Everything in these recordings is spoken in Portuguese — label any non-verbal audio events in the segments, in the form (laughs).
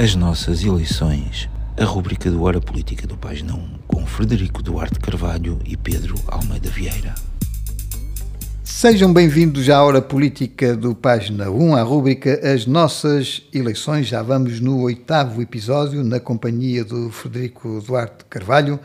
As nossas eleições, a rúbrica do Hora Política do Página 1, com Frederico Duarte Carvalho e Pedro Almeida Vieira. Sejam bem-vindos à Hora Política do Página 1, à rúbrica As Nossas Eleições. Já vamos no oitavo episódio, na companhia do Frederico Duarte Carvalho.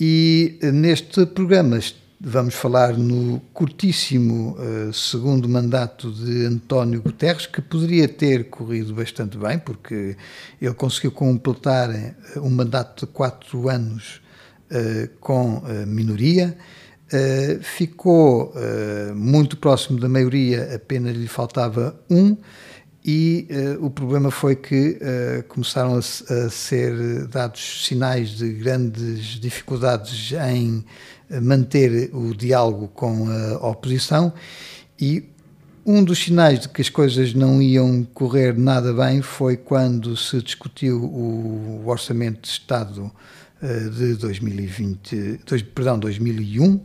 E neste programa Vamos falar no curtíssimo uh, segundo mandato de António Guterres, que poderia ter corrido bastante bem, porque ele conseguiu completar uh, um mandato de quatro anos uh, com minoria, ficou muito próximo da maioria, apenas lhe faltava um, e o problema foi que começaram a, a ser dados sinais de grandes dificuldades em manter o diálogo com a oposição e um dos sinais de que as coisas não iam correr nada bem foi quando se discutiu o Orçamento de Estado uh, de 2020, dois, perdão, 2001,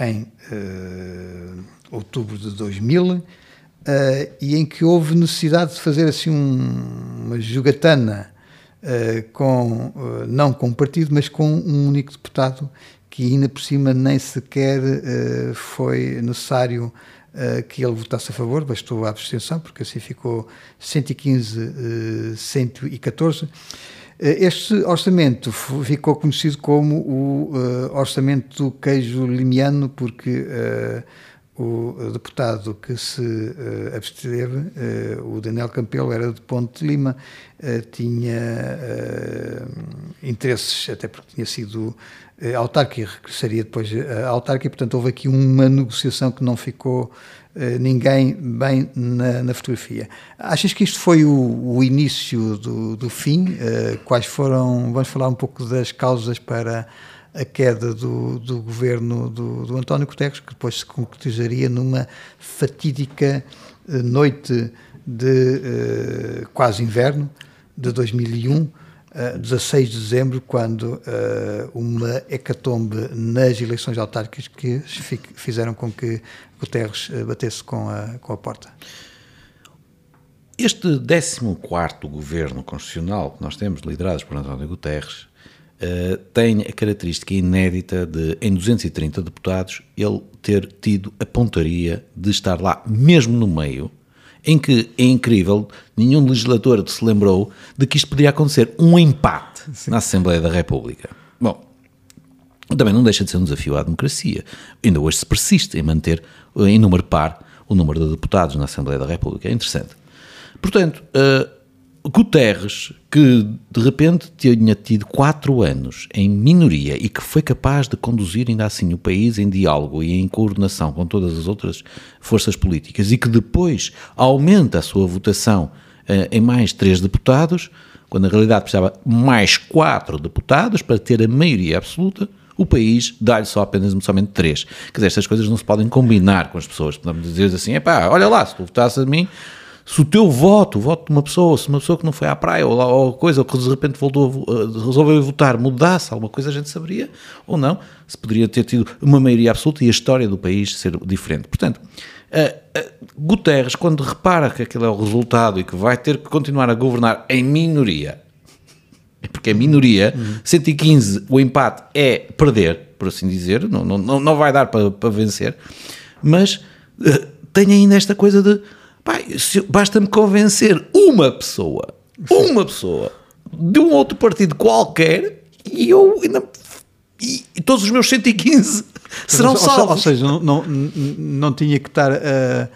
em uh, outubro de 2000, uh, eh, e em que houve necessidade de fazer assim um, uma jogatana com, não com um partido, mas com um único deputado que ainda por cima nem sequer uh, foi necessário uh, que ele votasse a favor, bastou a abstenção, porque assim ficou 115, uh, 114. Este orçamento ficou conhecido como o uh, orçamento do queijo limiano, porque o deputado que se uh, absteve, uh, o Daniel Campelo, era de Ponte de Lima, uh, tinha interesses, até porque tinha sido autarca e regressaria depois à autarca, e portanto houve aqui uma negociação que não ficou ninguém bem na, na, fotografia. Achas que isto foi o, o início do, do fim? quais foram, vamos falar um pouco das causas para a queda do, do governo do, do, António Guterres, que depois se concretizaria numa fatídica eh, noite de uh, quase inverno de 2001, uh, 16 de dezembro, quando uh, uma hecatombe nas eleições autárquicas que fizeram com que Guterres uh, batesse com a, com a porta. Este 14 governo constitucional que nós temos, liderados por António Guterres, uh, tem a característica inédita de, em 230 deputados, ele ter tido a pontaria de estar lá, mesmo no meio, em que é incrível, nenhum legislador se lembrou de que isto poderia acontecer um empate (laughs) Sim. na Assembleia da República. Bom, também não deixa de ser um desafio à democracia. Ainda hoje se persiste em manter em número par o número de deputados na Assembleia da República. É interessante. Portanto, uh, Guterres, que de repente tinha tido quatro anos em minoria e que foi capaz de conduzir ainda assim o país em diálogo e em coordenação com todas as outras forças políticas e que depois aumenta a sua votação uh, em mais três deputados, quando na realidade precisava mais quatro deputados para ter a maioria absoluta, o país dá-lhe só apenas somente três. Quer dizer, estas coisas não se podem combinar com as pessoas. Podemos dizer assim, é pá, olha lá, se tu votasses a mim, se o teu voto, o voto de uma pessoa, se uma pessoa que não foi à praia ou, ou coisa, ou que de repente voltou, resolveu votar, mudasse alguma coisa, a gente saberia ou não, se poderia ter tido uma maioria absoluta e a história do país ser diferente. Portanto, uh, uh, Guterres, quando repara que aquele é o resultado e que vai ter que continuar a governar em minoria, porque é minoria, uhum. 115, o empate é perder, por assim dizer, não, não, não vai dar para, para vencer, mas uh, tem ainda esta coisa de basta-me convencer uma pessoa, uma pessoa, de um outro partido qualquer, e eu ainda. E, e todos os meus 115 serão salvos. Ou seja, não, não, não tinha que estar a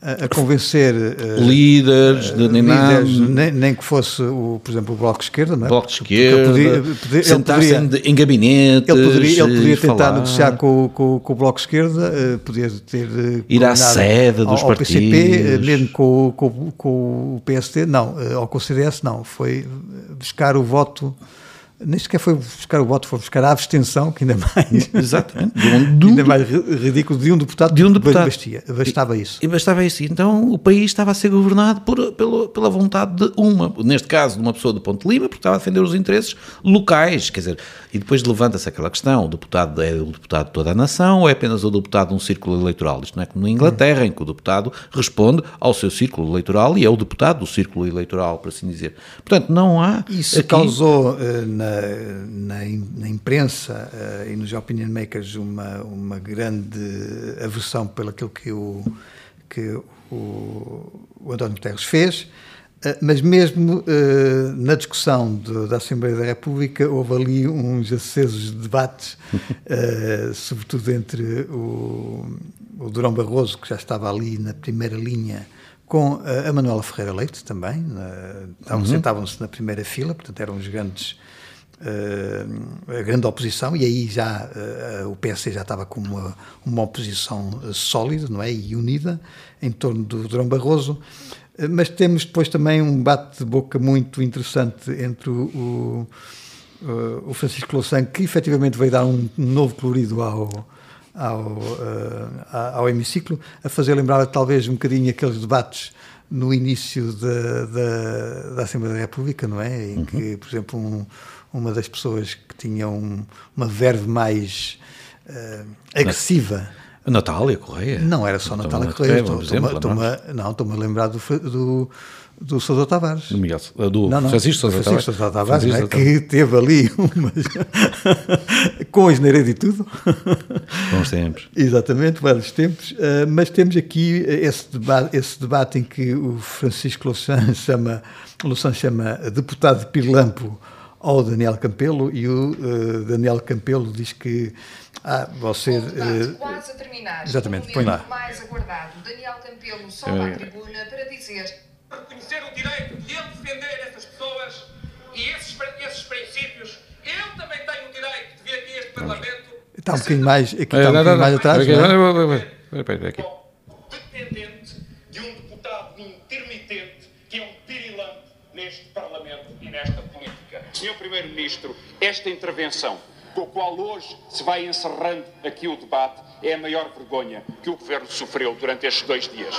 a, convencer uh, líderes, de, nem, líderes nem, nem, que fosse, o, por exemplo, o Bloco de Esquerda, não é? Bloco de Esquerda, podia, podia, sentar-se em gabinete. Ele poderia, ele poderia tentar falar. negociar com, com, com, o Bloco de Esquerda, uh, podia ter. Uh, Ir à sede dos ao, partidos. Ao PCP, mesmo com, com, com o PST, não, ou com o CDS, não. Foi buscar o voto nem sequer foi buscar o voto, foi buscar a abstenção, que ainda mais. Exatamente. De um, (laughs) de um, ainda mais ridículo de um deputado. De um deputado. Bastia, bastava isso. E, e bastava isso. Então o país estava a ser governado por, pela, pela vontade de uma, neste caso, de uma pessoa do Ponte Lima, porque estava a defender os interesses locais. Quer dizer, e depois levanta-se aquela questão: o deputado é o deputado de toda a nação ou é apenas o deputado de um círculo eleitoral? Isto não é como na Inglaterra, em que o deputado responde ao seu círculo eleitoral e é o deputado do círculo eleitoral, por assim dizer. Portanto, não há. Isso aqui... causou uh, na, na, na, imprensa uh, e nos opinion makers uma, uma grande aversão pelo aquilo que o, que o, o António Guterres fez. Uh, mas mesmo na discussão da Assembleia da República houve ali uns acesos debates, (laughs) sobretudo entre o, o Durão Barroso, que já estava ali na primeira linha com a Manuela Ferreira Leite também, uhum. sentavam-se na primeira fila, portanto eram os grandes a grande oposição e aí já uh, o PS já estava com uma, uma oposição sólida, não é, e unida em torno do Durão Barroso, mas temos depois também um bate de boca muito interessante entre o, o, o Francisco Louçã, que efetivamente veio dar um novo colorido ao ao, uh, ao hemiciclo, a fazer lembrar talvez um bocadinho aqueles debates no início da, da, da Assembleia da República, não é? Em uhum. que, por exemplo, um, uma das pessoas que tinha um, uma verve mais uh, agressiva. A Natália Correia? Não era só Natália, Correia. Estou-me não, estou-me a lembrar do, do do Sousa Tavares. Do, Miguel, do não, não, Francisco Sousa Tavares. Sousa Tavares, Francisco né, que teve ali (laughs) umas... (laughs) com a geneira e tudo. Bons tempos. (laughs) Exatamente, vários tempos. Uh, mas temos aqui esse debate, esse debate em que o Francisco Louçã chama, Louçã chama deputado de Pirlampo ao Daniel Campelo e o uh, Daniel Campelo diz que ah, você. Uh, quase a terminar. Exatamente, põe lá. mais aguardado. Daniel Campelo sobe à tribuna para dizer reconhecer o direito de ele defender essas pessoas e esses, esses princípios. Eu também tenho o direito de vir aqui a este Parlamento. Está um bocadinho mais, aqui está um bocadinho mais atrás. Dependente de um deputado intermitente que é um pirilante neste Parlamento e nesta política. Senhor Primeiro-Ministro, esta intervenção com a qual hoje se vai encerrando aqui o debate é a maior vergonha que o Governo sofreu durante estes dois dias.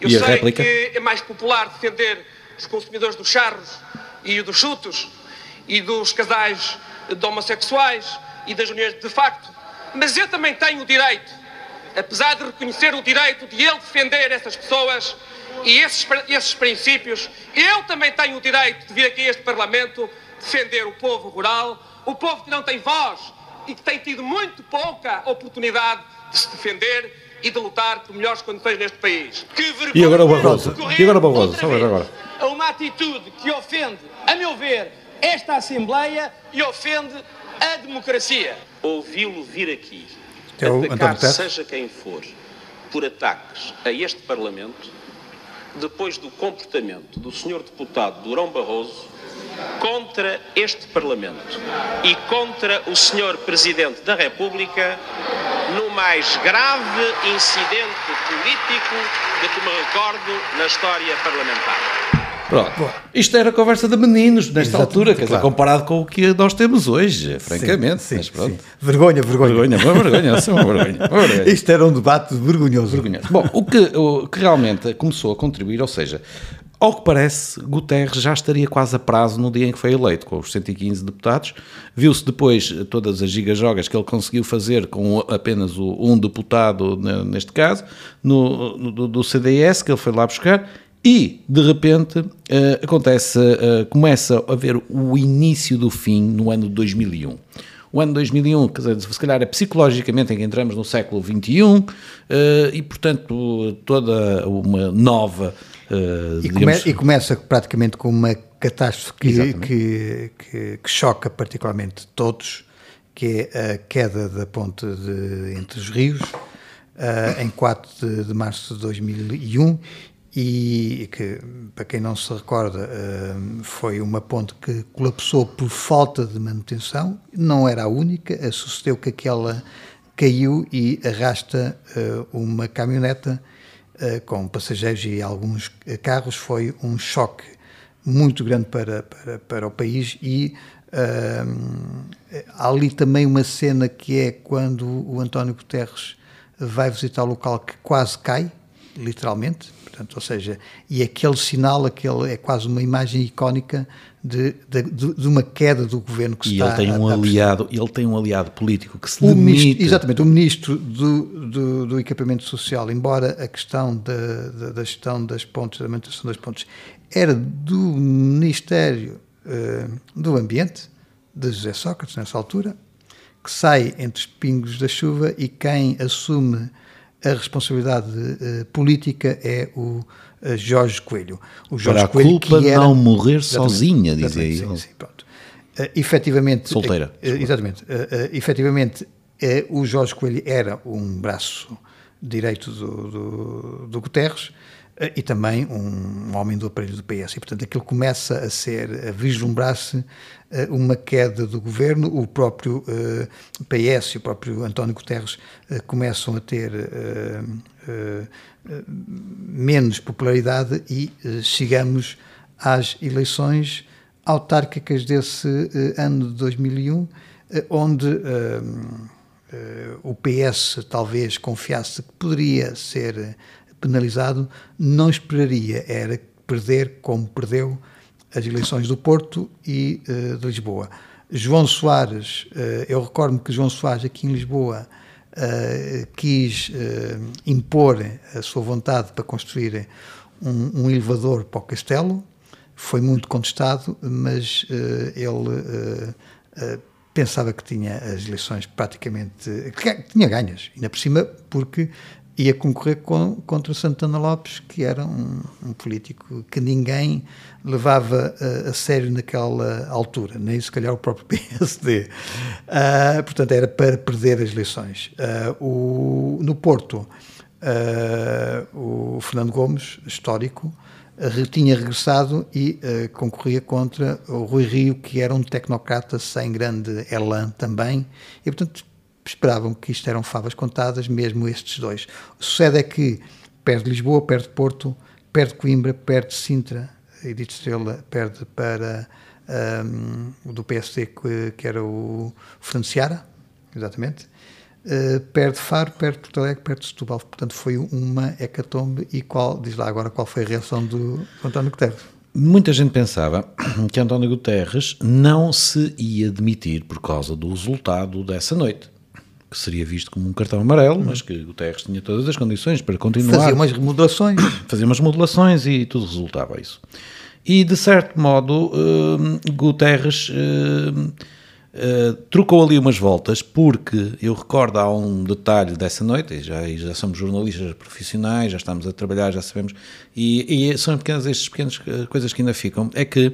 Eu e sei réplica? que é mais popular defender os consumidores dos charros e dos chutos e dos casais de homossexuais e das uniões de facto, mas eu também tenho o direito, apesar de reconhecer o direito de ele defender essas pessoas e esses, esses princípios, eu também tenho o direito de vir aqui a este Parlamento defender o povo rural, o povo que não tem voz e que tem tido muito pouca oportunidade de se defender e de lutar por melhores condições neste país. Que vergonha e agora o Barroso. E agora o Barroso. Só agora. A uma atitude que ofende, a meu ver, esta Assembleia e ofende a democracia. Ouvi-lo vir aqui, é atacar seja quem for, por ataques a este Parlamento, depois do comportamento do Sr. Deputado Durão Barroso, contra este Parlamento e contra o Sr. Presidente da República no mais grave incidente político de que me recordo na história parlamentar. Pronto. Isto era conversa de meninos nesta Exatamente, altura, quer dizer, comparado com o que nós temos hoje, francamente. Sim, sim, sim. Vergonha, vergonha. Vergonha, uma vergonha, uma vergonha, uma vergonha. (laughs) Isto era um debate vergonhoso. vergonhoso. Bom, o que, o que realmente começou a contribuir, ou seja, ao que parece, Guterres já estaria quase a prazo no dia em que foi eleito, com os 115 deputados. Viu-se depois todas as gigajogas que ele conseguiu fazer com apenas o, um deputado, neste caso, no, no, do CDS, que ele foi lá buscar, e, de repente, uh, acontece, uh, começa a ver o início do fim no ano de 2001. O ano 2001, quer dizer, se calhar é psicologicamente em que entramos no século XXI uh, e, portanto, toda uma nova e, come, e, começa praticamente com uma catástrofe que, que, que, que, choca particularmente todos, que é a queda da ponte de, entre os rios, uh, em 4 de, de, março de 2001, e que, para quem não se recorda, uh, foi uma ponte que colapsou por falta de manutenção, não era a única, sucedeu que aquela caiu e arrasta uma caminhoneta eh, com passageiros e alguns carros, foi um choque muito grande para, para, para o país e há ali também uma cena que é quando o António Guterres vai visitar o local que quase cai, literalmente, portanto, ou seja, e aquele sinal, aquele é quase uma imagem icónica de, de, de uma queda do governo que e está ele tem um a, a aliado, ele tem um aliado político que se o demite. ministro, exatamente, o ministro do, do, do, equipamento social, embora a questão da, da, da, gestão das pontes, da manutenção das pontes, era do Ministério uh, do Ambiente, de José Sócrates, nessa altura, que sai entre os pingos da chuva e quem assume a responsabilidade uh, política é o uh, Jorge Coelho. O Jorge Para a Coelho, culpa de não morrer sozinha, dizia ele. Sim, sim, pronto. Uh, efetivamente... Solteira. Exatamente. Efetivamente, o Jorge Coelho era um braço direito do, do, do Guterres, e também um, homem do aparelho do PS. E, portanto, aquilo começa a ser, a vislumbrar-se uma queda do governo. O próprio uh, PS e o próprio António Guterres começam a ter menos popularidade e chegamos às eleições autárquicas desse ano de 2001, onde o PS talvez confiasse que poderia ser penalizado, não esperaria era perder como perdeu as eleições do Porto e uh, de Lisboa. João Soares, uh, eu recordo-me que João Soares aqui em Lisboa uh, quis impor a sua vontade para construir um, um, elevador para o castelo, foi muito contestado, mas ele pensava que tinha as eleições praticamente, que tinha ganhas, ainda por cima porque ia concorrer com, contra Santana Lopes, que era um, um político que ninguém levava a, a, sério naquela altura, nem se calhar o próprio (laughs) PSD. Uh, ah, portanto, era para perder as eleições. Uh, o, no Porto, uh, o Fernando Gomes, histórico, tinha regressado e concorria contra o Rui Rio, que era um tecnocrata sem grande elan também, e portanto esperavam que isto eram favas contadas, mesmo estes dois. O sucede é que perde Lisboa, perde Porto, perde Coimbra, perde Sintra, Edith Estrela perde para um, o do PSD, que, que, era o Fernando Seara, exatamente, uh, perde Faro, perde Porto Alegre, perde Setúbal. Portanto, foi uma hecatombe. E qual, diz lá agora, qual foi a reação do, do António Guterres? Muita gente pensava que António Guterres não se ia demitir por causa do resultado dessa noite que seria visto como um cartão amarelo, mas que Guterres tinha todas as condições para continuar. Fazia umas remodelações. (coughs) Fazia umas modulações e tudo resultava isso. E, de certo modo, uh, Guterres uh, uh, trocou ali umas voltas, porque eu recordo, há um detalhe dessa noite, e já, e já somos jornalistas profissionais, já estamos a trabalhar, já sabemos, e, e são pequenas, estas pequenas coisas que ainda ficam, é que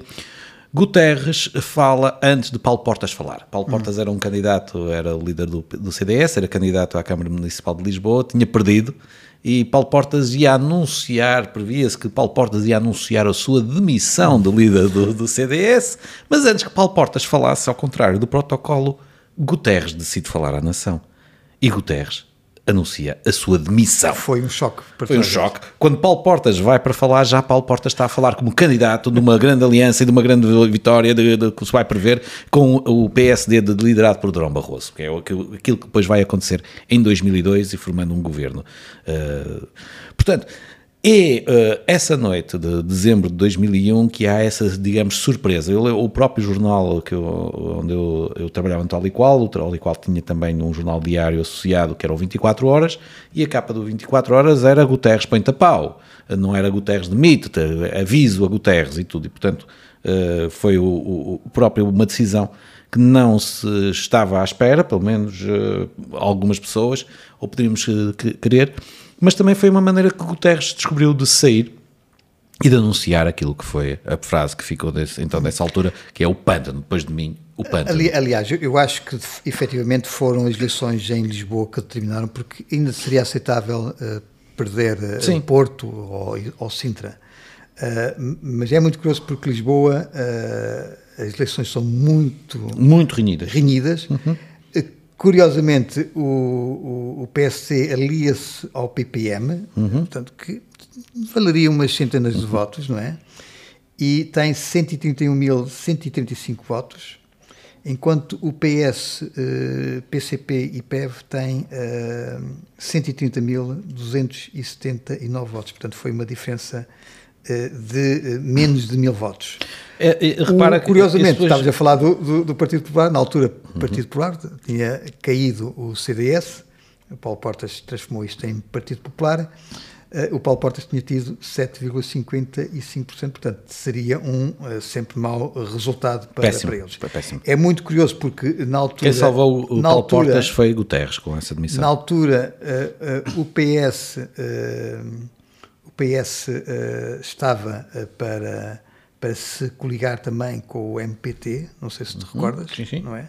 Guterres fala antes de Paulo Portas falar. Paulo hum. Portas era um candidato, era o líder do, do CDS, era candidato à Câmara Municipal de Lisboa, tinha perdido e Paulo Portas ia anunciar, previa-se que Paulo Portas ia anunciar a sua demissão de líder do, do, CDS, mas antes que Paulo Portas falasse, ao contrário do protocolo, Guterres decide falar à nação. E Guterres anuncia a sua demissão. Foi um choque. Foi um choque. Quando Paulo Portas vai para falar, já Paulo Portas está a falar como candidato de uma grande aliança e de uma grande vitória de, de, que se vai prever com o PSD de, liderado por Durão Barroso, que é aquilo que depois vai acontecer em 2002 e formando um governo. Uh, portanto, é uh, essa noite de dezembro de 2001 que há essa, digamos, surpresa. Eu, o próprio jornal que eu, onde eu, eu trabalhava no Tal e Qual, o Tal e Qual tinha também um jornal diário associado que era o 24 Horas, e a capa do 24 Horas era Guterres põe-te pau, não era Guterres demite aviso a Guterres e tudo, e portanto uh, foi o, o, próprio uma decisão que não se estava à espera, pelo menos uh, algumas pessoas, ou poderíamos querer, mas também foi uma maneira que Guterres descobriu de sair e de anunciar aquilo que foi a frase que ficou desse, então dessa altura, que é o pântano, depois de mim, o pântano. Ali, aliás, eu acho que efetivamente foram as eleições em Lisboa que determinaram, porque ainda seria aceitável uh, perder uh, Porto ou, ou Sintra. Uh, mas é muito curioso porque Lisboa, as eleições são muito... Muito renhidas. Renhidas. Uhum Curiosamente, o, o, o PSC alia-se ao PPM, uhum. portanto, que valeria umas centenas de votos, não é? e tem 131.135 votos, enquanto o PS, PCP e PEV têm uh, 130.279 votos. Portanto, foi uma diferença de uh, menos de mil votos. É, é, repara o, curiosamente, estávamos a falar do, do, do, Partido Popular, na altura, o Partido uhum. Popular tinha caído o CDS, o Paulo Portas transformou isto em Partido Popular uh, o Paulo Portas tinha tido 7,55%, portanto seria um uh, sempre mau resultado para, péssimo, para eles. Péssimo. É muito curioso porque na altura... Quem salvou o, Paulo altura, Portas foi Guterres com essa demissão. Na altura uh, o PS, o PS estava para, para se coligar também com o MPT, não sei se te uhum, recordas, sim, sim. não é?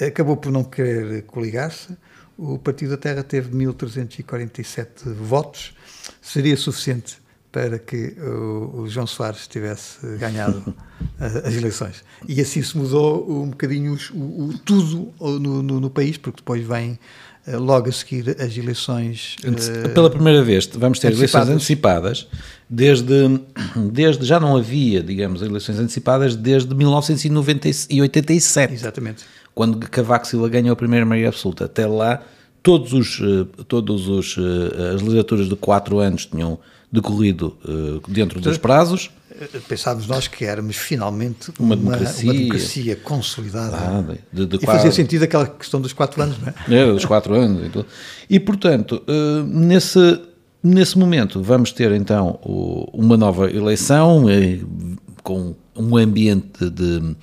Acabou por não querer coligar-se, o Partido da Terra teve 1.347 votos, seria suficiente para que o, o João Soares tivesse ganhado (laughs) as eleições. E assim se mudou um bocadinho o, o tudo no, no, no, país, porque depois vem eh, logo a seguir as eleições. Eh, Pela primeira vez vamos ter antecipadas. eleições antecipadas, desde, (clears throat) desde já não havia, digamos, eleições antecipadas desde 1987. Exatamente. Quando Cavaco Silva ganhou a primeira maioria absoluta. Até lá todos os, eh, todos os, eh, as legislaturas de quatro anos tinham decorrido uh, dentro dos prazos. Pensávamos nós que éramos finalmente uma, uma democracia, uma democracia consolidada. Ah, de, de e quatro... fazia sentido aquela questão dos quatro anos, não é? Era, dos quatro anos. E, e portanto, uh, nesse, nesse momento vamos ter então o, uma nova eleição uh, com um ambiente de,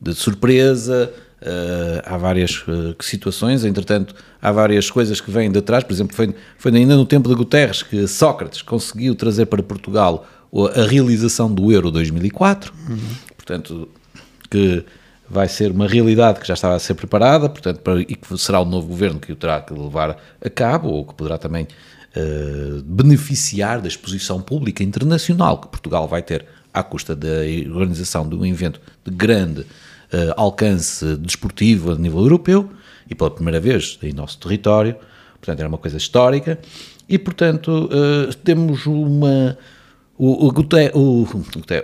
de surpresa, Uh, há várias uh, situações, entretanto, há várias coisas que vêm de trás. Por exemplo, foi, foi ainda no tempo de Guterres que Sócrates conseguiu trazer para Portugal a realização do Euro 2004, uhum. portanto, que vai ser uma realidade que já estava a ser preparada, portanto, para, e que será o novo governo que o terá que levar a cabo, ou que poderá também uh, beneficiar da exposição pública internacional que Portugal vai ter à custa da organização de um evento de grande alcance desportivo a nível europeu e pela primeira vez em nosso território, portanto era uma coisa histórica. E portanto uh, temos uma o, o, o,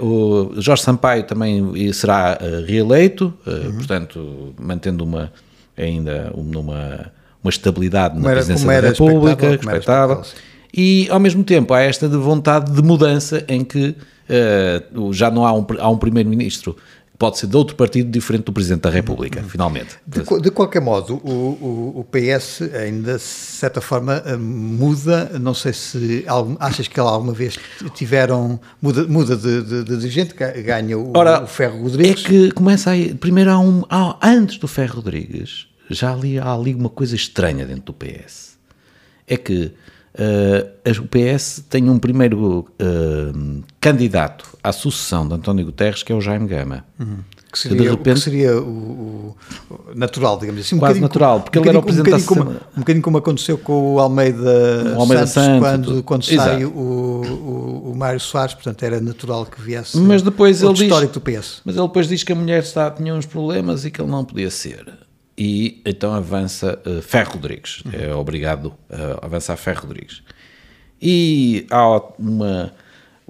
o, Jorge Sampaio também será uh, reeleito, uhum. portanto mantendo uma ainda uma, uma estabilidade na era, presidência da República, respeitável, e ao mesmo tempo há esta de vontade de mudança em que uh, já não há um, há um primeiro-ministro pode ser de outro partido diferente do Presidente da República, uhum. finalmente. De, de, qualquer modo, o, o, o, PS ainda, de certa forma, eh, muda. Não sei se algum, achas que alguma vez tiveram. Muda, muda de, de, de dirigente, ganha o, Ora, o Ferro Rodrigues. É que começa aí. Primeiro, há um, há, antes do Ferro Rodrigues, já ali, há ali uma coisa estranha dentro do PS. É que Uh, o PS tem um primeiro uh, candidato à sucessão de António Guterres, que é o Jaime Gama. Uhum. Que seria, que de repente, que seria o, o, natural, digamos assim. Um quase natural, porque um ele era o presidente um bocadinho, como, um bocadinho como aconteceu com o Almeida, o Almeida Santos, Santos quando, quando sai o, o, o Mário Soares, portanto era natural que viesse mas depois ele histórico diz, do PS. Mas ele depois diz que a mulher está, tinha uns problemas e que ele não podia ser e então avança uh, Ferro Rodrigues, uhum. é obrigado a avançar Ferro Rodrigues. E há uma,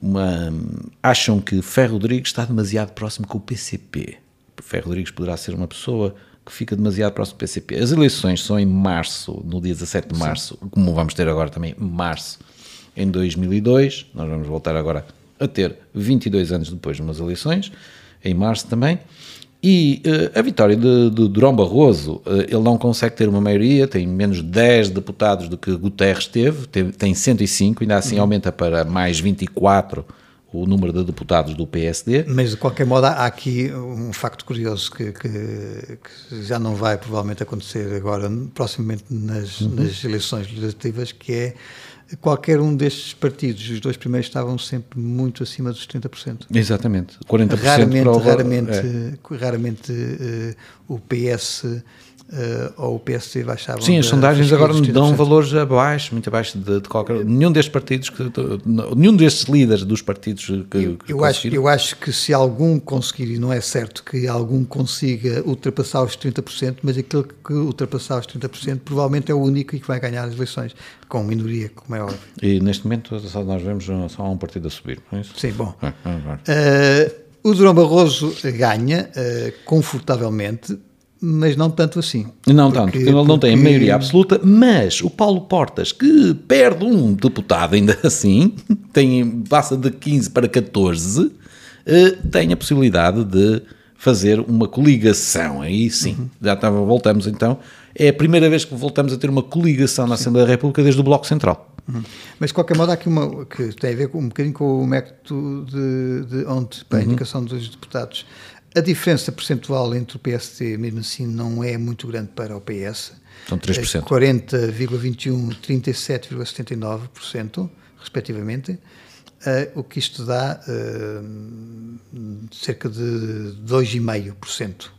uma. Acham que Ferro Rodrigues está demasiado próximo com o PCP. Ferro Rodrigues poderá ser uma pessoa que fica demasiado próximo do PCP. As eleições são em março, no dia 17 de março, Sim. como vamos ter agora também, março, em 2002. Nós vamos voltar agora a ter 22 anos depois de umas eleições, em março também. E uh, a vitória de, de Durão Barroso, uh, ele não consegue ter uma maioria, tem menos 10 deputados do que Guterres teve, tem, tem 105, ainda assim uhum. aumenta para mais 24 o número de deputados do PSD. Mas, de qualquer modo, há aqui um facto curioso que, que, que já não vai provavelmente acontecer agora, proximamente nas, uhum. nas eleições legislativas, que é qualquer um destes partidos, os dois primeiros estavam sempre muito acima dos 30%. Exatamente, 40% raramente, para o... Raramente, é. raramente uh, o PS Uh, ou o PSD baixava. Sim, as sondagens agora dão valores abaixo, muito abaixo de, de, qualquer. Nenhum destes partidos, que, nenhum destes líderes dos partidos que. Eu, que eu acho, eu acho que se algum conseguir, e não é certo que algum consiga ultrapassar os 30%, mas aquele que ultrapassar os 30% provavelmente é o único e que vai ganhar as eleições, com minoria, como é óbvio. E neste momento só nós vemos só um partido a subir, não é isso? Sim, bom. É, é, uh, o Durão Barroso ganha uh, confortavelmente mas não tanto assim. Não porque, tanto, porque ele não tem a maioria absoluta, mas o Paulo Portas, que perde um deputado ainda (laughs) assim, tem, passa de 15 para 14, eh, tem a possibilidade de fazer uma coligação, aí sim, uhum. já estava, voltamos então, é a primeira vez que voltamos a ter uma coligação na Assembleia da República desde o Bloco Central. Uhum. Mas de qualquer modo há aqui uma que tem a ver com, um bocadinho com o método de, de ontem para a uhum. indicação dos deputados. A diferença percentual entre o PSD, mesmo assim, não é muito grande para o PS. São 3%. 40,21%, 37,79%, respectivamente. Uh, o que isto dá uh, cerca de 2,5%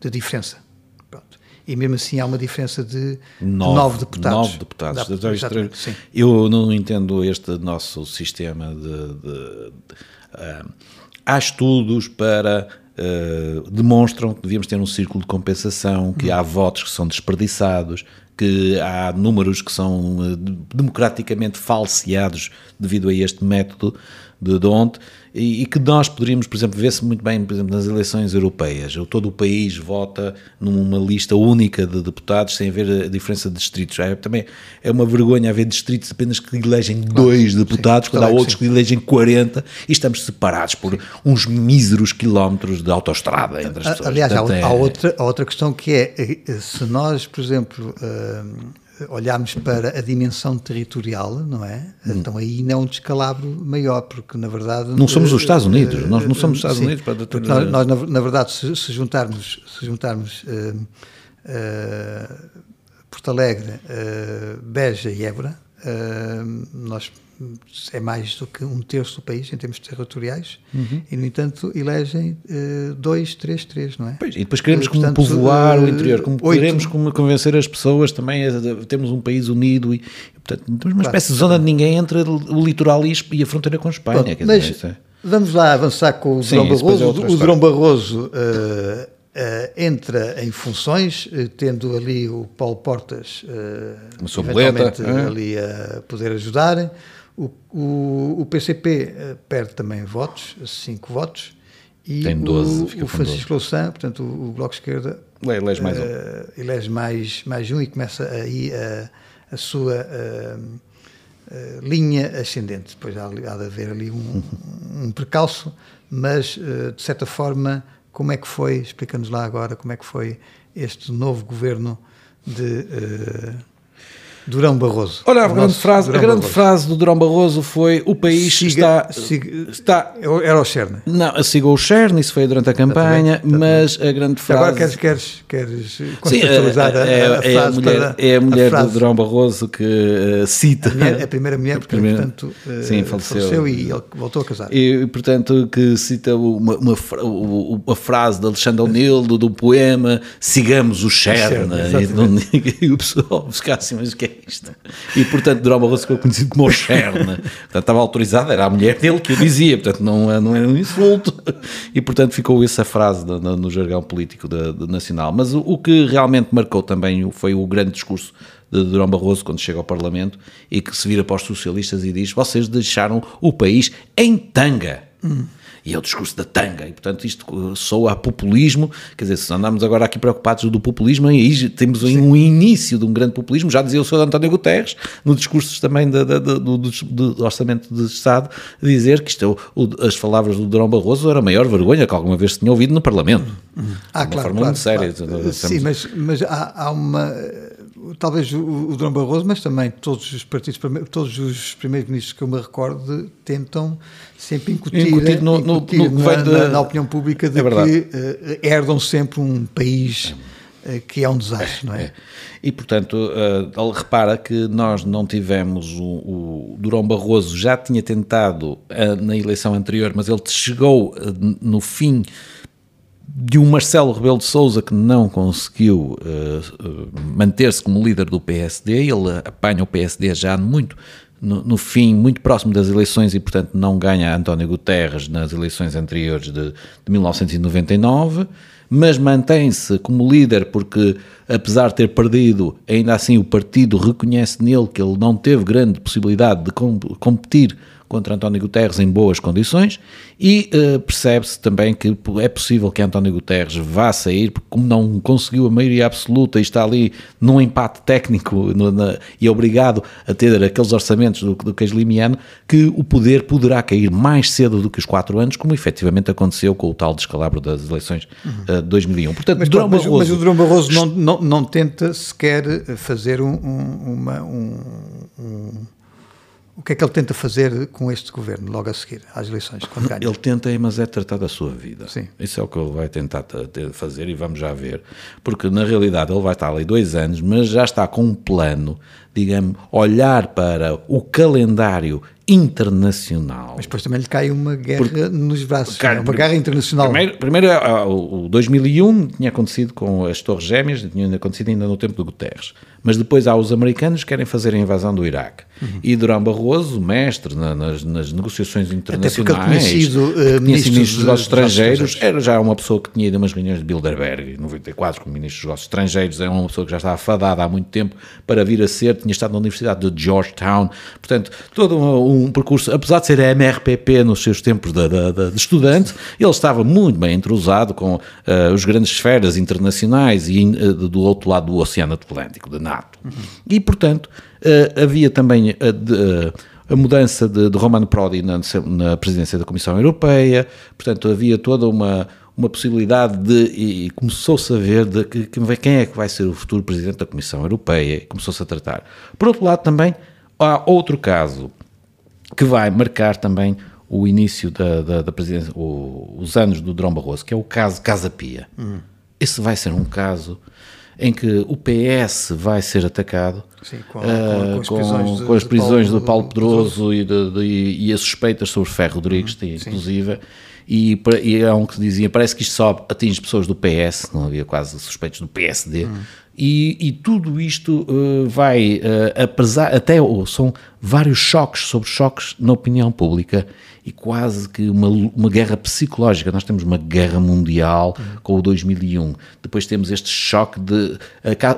de diferença. Pronto. E mesmo assim há uma diferença de 9, deputados. 9 deputados. Dá, Eu não entendo este nosso sistema de. de, de uh, há estudos para uh, demonstram que devíamos ter um círculo de compensação, que há votos que são desperdiçados, que há números que são uh, democraticamente falseados devido a este método de, ontem e, e, que nós poderíamos, por exemplo, ver-se muito bem, por exemplo, nas eleições europeias. Todo o país vota numa lista única de deputados sem haver a diferença de distritos. É, também é uma vergonha haver distritos apenas que elegem dois deputados, sim, quando há outros sim. que elegem 40 e estamos separados por uns míseros quilómetros de autoestrada entre as pessoas. Aliás, Portanto, há, é... há, outra, há outra questão que é, eh, se nós, por exemplo, uh, olharmos para a dimensão territorial, não é? Hum. Então aí não é um descalabro maior, porque na verdade... Não somos os Estados Unidos, uh, nós não somos os Estados sim, Unidos. Para porque nós, nós na, verdade, se, se, juntarmos, se juntarmos uh, uh, Porto Alegre, Beja e Évora, nós é mais do que um terço do país em termos territoriais uhum. e, no entanto, elegem uh, dois, três, três, não é? Pois, e depois queremos como Portanto, povoar uh, o interior, como queremos como convencer as pessoas também termos um país unido e, portanto, temos uma claro. espécie de zona de ninguém entre o litoral e a fronteira com a Espanha. Pronto, mas é. vamos lá avançar com o Sim, Drão Barroso. É o Drão Barroso uh, entra em funções, tendo ali o Paulo Portas eventualmente boleta, ali a poder ajudar. O, o, o PCP eh, perde também votos, 5 votos. E Tem 12, o, o Francisco Louçã, portanto, o, o Bloco de Esquerda, elege mais um. Uh, elege mais, mais um e começa aí a, a sua uh, uh, linha ascendente. Depois há, há de haver ali um, um percalço, mas de certa forma, como é que foi, explica-nos lá agora, como é que foi este novo governo de Durão Barroso. Olha, a grande, frase, a grande frase do Durão Barroso foi o país siga, está, siga, está... Era o Cherne. Não, sigou o Cherne, isso foi durante a campanha, exatamente, exatamente. mas a grande frase... Agora queres, queres, queres contextualizar Sim, a, é, a, a, é a mulher, é a mulher a do Durão Barroso que uh, cita... A, mulher, a, primeira mulher, porque primeira, portanto uh, sim, faleceu. faleceu. e ele voltou a casar. E portanto que cita uma, uma, uma frase de Alexandre O'Neill do, do poema Sigamos o Cherne, e, e, (laughs) o pessoal fica assim, mas o que é isto. E, portanto, Durão Barroso ficou conhecido como o Cherna. Portanto, estava autorizado, era a mulher dele que o dizia, portanto, não, não era um insulto. E, portanto, ficou essa frase no, no, jargão político nacional. Mas o, o, que realmente marcou também foi o grande discurso de Durão Barroso quando chega ao Parlamento e que se vira para os socialistas e diz: Vocês deixaram o país em tanga. Hum e é o discurso da tanga, e portanto isto soa a populismo, quer dizer, se andamos agora aqui preocupados do populismo, aí temos aí um início de um grande populismo, já dizia o Sr. António Guterres, no discurso também da, da, da, do, do, Orçamento de Estado, dizer que isto, o, as palavras do Durão Barroso era a maior vergonha que alguma vez se tinha ouvido no Parlamento. Ah, de uma claro, forma claro, muito séria. Claro. Sim, mas, mas há, há uma talvez o, o Dom Barroso, mas também todos os partidos, todos os primeiros ministros que eu me recordo tentam sempre incutir, incutir, no, incutir no, no na, de... na, na, opinião pública de é que uh, herdam sempre um país uh, que é um desastre, não é? é. E, portanto, uh, repara que nós não tivemos o, o Durão Barroso, já tinha tentado na eleição anterior, mas ele chegou no fim de um Marcelo Rebelo de Sousa que não conseguiu uh, manter-se como líder do PSD, ele apanha o PSD já muito no, no, fim, muito próximo das eleições e, portanto, não ganha António Guterres nas eleições anteriores de, de 1999, mas mantém-se como líder porque, apesar de ter perdido, ainda assim o partido reconhece nele que ele não teve grande possibilidade de competir contra António Guterres em boas condições e uh, percebe-se também que é possível que António Guterres vá sair, porque como não conseguiu a maioria absoluta e está ali num empate técnico no, na, e é obrigado a ter aqueles orçamentos do, do queijo limiano, que o poder poderá cair mais cedo do que os quatro anos, como efetivamente aconteceu com o tal descalabro das eleições uh, de 2001. Portanto, mas, Durão mas, Barroso, mas o Durão Barroso não, não, não tenta sequer fazer um, um, uma, um, um o que é que ele tenta fazer com este governo logo a seguir às eleições, quando ganha? Ele tenta, mas é tratar da sua vida. Sim. Isso é o que ele vai tentar fazer e vamos já ver. Porque na realidade ele vai estar ali dois anos, mas já está com um plano, digamos, olhar para o calendário internacional. Mas depois também lhe cai uma guerra Porque, nos braços, cara, uma guerra internacional. Primeiro, primeiro o 2001 tinha acontecido com as Torres Gêmeas, tinha acontecido ainda no tempo do Guterres. Mas depois há os americanos que querem fazer a invasão do Iraque. Uhum. E Durão Barroso, mestre na, nas, nas, negociações internacionais, Até tinha sido, uh, ministro, ministro dos negócios estrangeiros, era já uma pessoa que tinha ido a umas reuniões de Bilderberg, em 94, como ministro dos negócios estrangeiros, era uma pessoa que já estava fadada há muito tempo para vir a ser, tinha estado na Universidade de Georgetown, portanto, todo um, um percurso, apesar de ser a MRPP nos seus tempos de, de, de, de estudante, ele estava muito bem entrosado com uh, os grandes esferas internacionais e uh, do outro lado do Oceano Atlântico, NATO. Uhum. E, portanto, uh, havia também a, de, a mudança de, de, Romano Prodi na, na, presidência da Comissão Europeia, portanto, havia toda uma, uma possibilidade de, e, começou-se a ver de que, que, quem é que vai ser o futuro presidente da Comissão Europeia, começou-se a tratar. Por outro lado, também há outro caso que vai marcar também o início da, da, da presidência, o, os anos do Drão Barroso, que é o caso Casa Pia. Uhum. Esse vai ser um caso em que o PS vai ser atacado Sim, com, uh, com, as prisões, de, com as prisões Paulo, do Paulo Pedroso e, de, de, e, as suspeitas sobre Ferro Rodrigues, uhum, inclusive. E, e é um que dizia, parece que isto só atinge pessoas do PS, não havia quase suspeitos do PSD. Uhum. E, e, tudo isto uh, vai, uh, apesar, até são vários choques sobre choques na opinião pública e quase que uma, uma guerra psicológica. Nós temos uma guerra mundial uhum. com o 2001. Depois temos este choque de.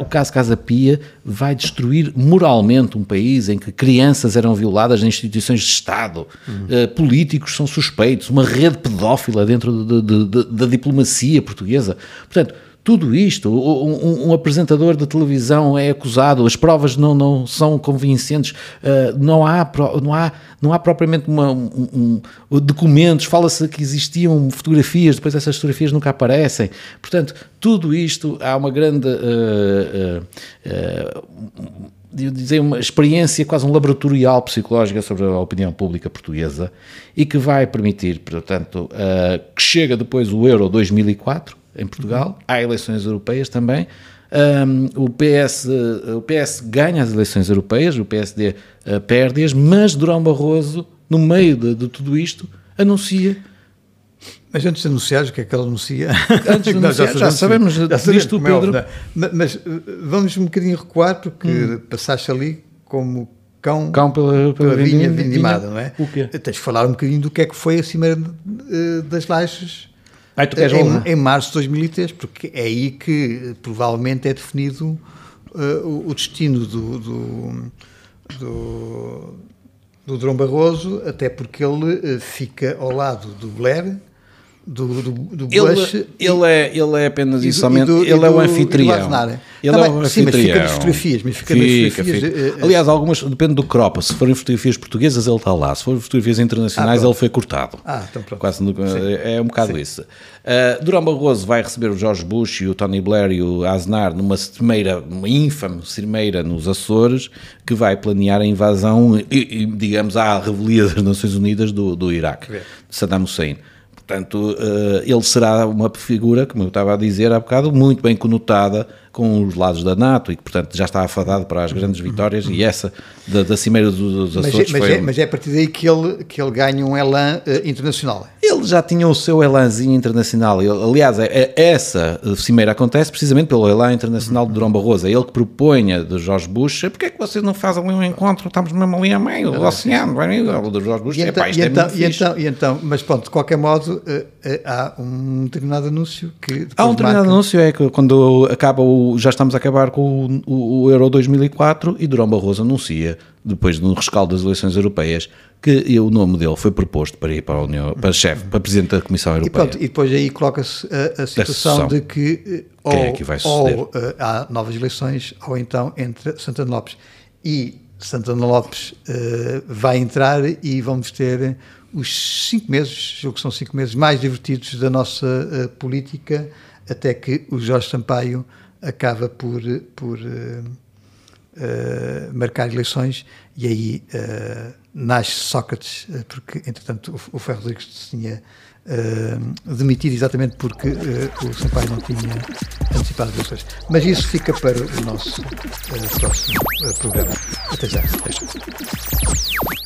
o caso Casa Pia vai destruir moralmente um país em que crianças eram violadas em instituições de Estado, uhum. uh, políticos são suspeitos, uma rede pedófila dentro de, de, de, da diplomacia portuguesa. Portanto tudo isto, um, um, apresentador de televisão é acusado, as provas não, não são convincentes, uh, não, há, não, há, não há propriamente uma, um, um documentos, fala-se que existiam fotografias, depois essas fotografias nunca aparecem. Portanto, tudo isto há uma grande. Uh, uh, dizer, uma experiência quase um laboratorial psicológica sobre a opinião pública portuguesa e que vai permitir, portanto, que chega depois o Euro 2004, em Portugal, há eleições europeias também. Um, o, PS, o PS ganha as eleições europeias, o PSD uh, ah, perde-as, mas Durão Barroso, no meio de, de, tudo isto, anuncia. Mas antes de anunciar, o que é que ele anuncia? Antes de (laughs) anunciar, já, já, sabemos já disto, é Pedro. É mas, mas, vamos um bocadinho recuar, porque hum. passaste ali como cão, cão pela, pela, pela vinha vindimada, não é? O quê? Tens de falar um bocadinho do que é que foi a Cimeira eh, das Lajes Ai, tu queres em, em março de 2003, porque é aí que provavelmente é definido uh, o, o, destino do, do, do, do Barroso, até porque ele uh, fica ao lado do Blair do, do, do Bush. Ele, ele, é, ele é apenas isso somente. Ele é o anfitrião. Ele Também, é o anfitrião. Sim, mas fica nas fotografias. Mas fica, fica, nas fotografias fica. Uh, Aliás, algumas, depende do cropa. Se forem fotografias portuguesas, ele está lá. Se forem fotografias internacionais, ah, ele foi cortado. Ah, então pronto. Quase é, é um bocado sim. isso. Uh, Durão Barroso vai receber o George Bush e o Tony Blair e o Aznar numa cimeira, uma ínfame cimeira nos Açores, que vai planear a invasão, e, e, digamos, à revelia das Nações Unidas do, do Iraque, de Saddam Hussein. Portanto, uh, ele será uma figura, como eu estava a dizer há bocado, muito bem conotada com os lados da NATO e que, portanto, já está afadado para as grandes vitórias e essa da, da Cimeira dos Açores mas é, mas foi... É, mas é a partir daí que ele, que ele ganha um elan uh, internacional. Ele já tinha o seu elanzinho internacional. Ele, aliás, é, é, essa Cimeira acontece precisamente pelo elan internacional de Durão Barroso. É ele que propunha de Jorge Bush, porque é que vocês não fazem um encontro? Estamos mesmo ali a meio do oceano, o de Jorge Bush. E então, e, então, e, então, e então, mas pronto, de qualquer modo, uh, uh, há um determinado anúncio que... Há um determinado marca... anúncio, é que quando acaba o, já estamos a acabar com o, o, Euro 2004 e Durão Barroso anuncia depois no rescaldo das eleições europeias, que o nome dele foi proposto para ir para a União, para chefe, para presidente da Comissão Europeia. E, pronto, e depois aí coloca-se a, a situação de que ou, é que ou uh, há novas eleições ou então entre Santana Lopes. E Santana Lopes uh, vai entrar e vamos ter os cinco meses, julgo que são cinco meses mais divertidos da nossa uh, política, até que o Jorge Sampaio acaba por, por uh, marcar eleições e aí uh, nasce Sócrates, uh, porque entretanto o, o Ferro Rodrigues tinha demitido exatamente porque o Sampaio não tinha antecipado as eleições. Mas isso fica para o nosso próximo programa. Até já. Até já.